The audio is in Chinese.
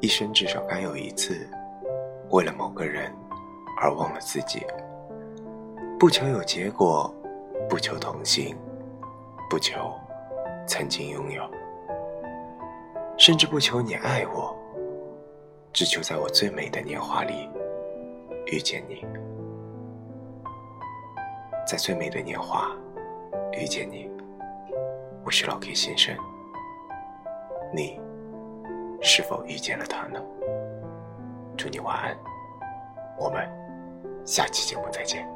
一生至少该有一次，为了某个人而忘了自己。不求有结果，不求同行，不求曾经拥有，甚至不求你爱我，只求在我最美的年华里遇见你，在最美的年华遇见你。我是老 K 先生，你是否遇见了他呢？祝你晚安，我们下期节目再见。